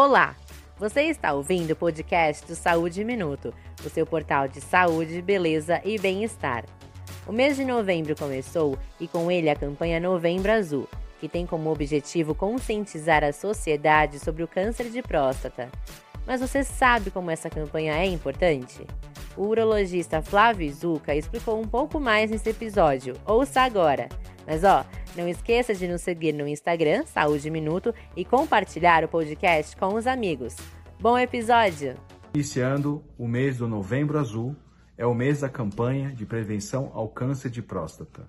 Olá! Você está ouvindo o podcast do Saúde Minuto, o seu portal de saúde, beleza e bem-estar. O mês de novembro começou e com ele a campanha Novembro Azul, que tem como objetivo conscientizar a sociedade sobre o câncer de próstata. Mas você sabe como essa campanha é importante? O urologista Flávio Zuca explicou um pouco mais nesse episódio. Ouça agora! Mas ó, não esqueça de nos seguir no Instagram, Saúde Minuto, e compartilhar o podcast com os amigos. Bom episódio! Iniciando o mês do Novembro Azul, é o mês da campanha de prevenção ao câncer de próstata.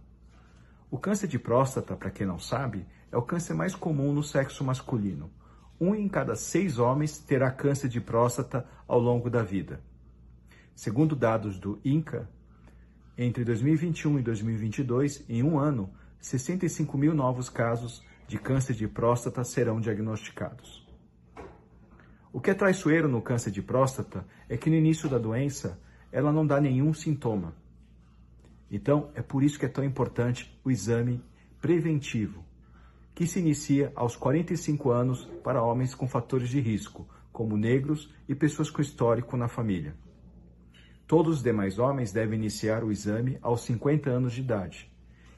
O câncer de próstata, para quem não sabe, é o câncer mais comum no sexo masculino. Um em cada seis homens terá câncer de próstata ao longo da vida. Segundo dados do INCA, entre 2021 e 2022, em um ano, 65 mil novos casos de câncer de próstata serão diagnosticados. O que é traiçoeiro no câncer de próstata é que no início da doença ela não dá nenhum sintoma. Então, é por isso que é tão importante o exame preventivo, que se inicia aos 45 anos para homens com fatores de risco, como negros e pessoas com histórico na família. Todos os demais homens devem iniciar o exame aos 50 anos de idade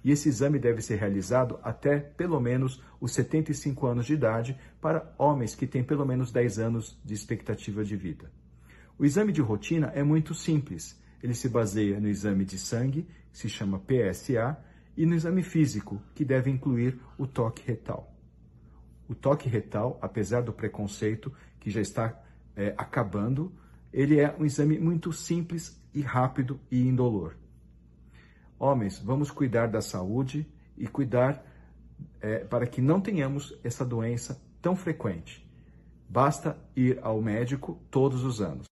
e esse exame deve ser realizado até pelo menos os 75 anos de idade para homens que têm pelo menos 10 anos de expectativa de vida. O exame de rotina é muito simples. Ele se baseia no exame de sangue, que se chama PSA, e no exame físico, que deve incluir o toque retal. O toque retal, apesar do preconceito que já está é, acabando, ele é um exame muito simples e rápido e indolor. Homens, vamos cuidar da saúde e cuidar é, para que não tenhamos essa doença tão frequente. Basta ir ao médico todos os anos.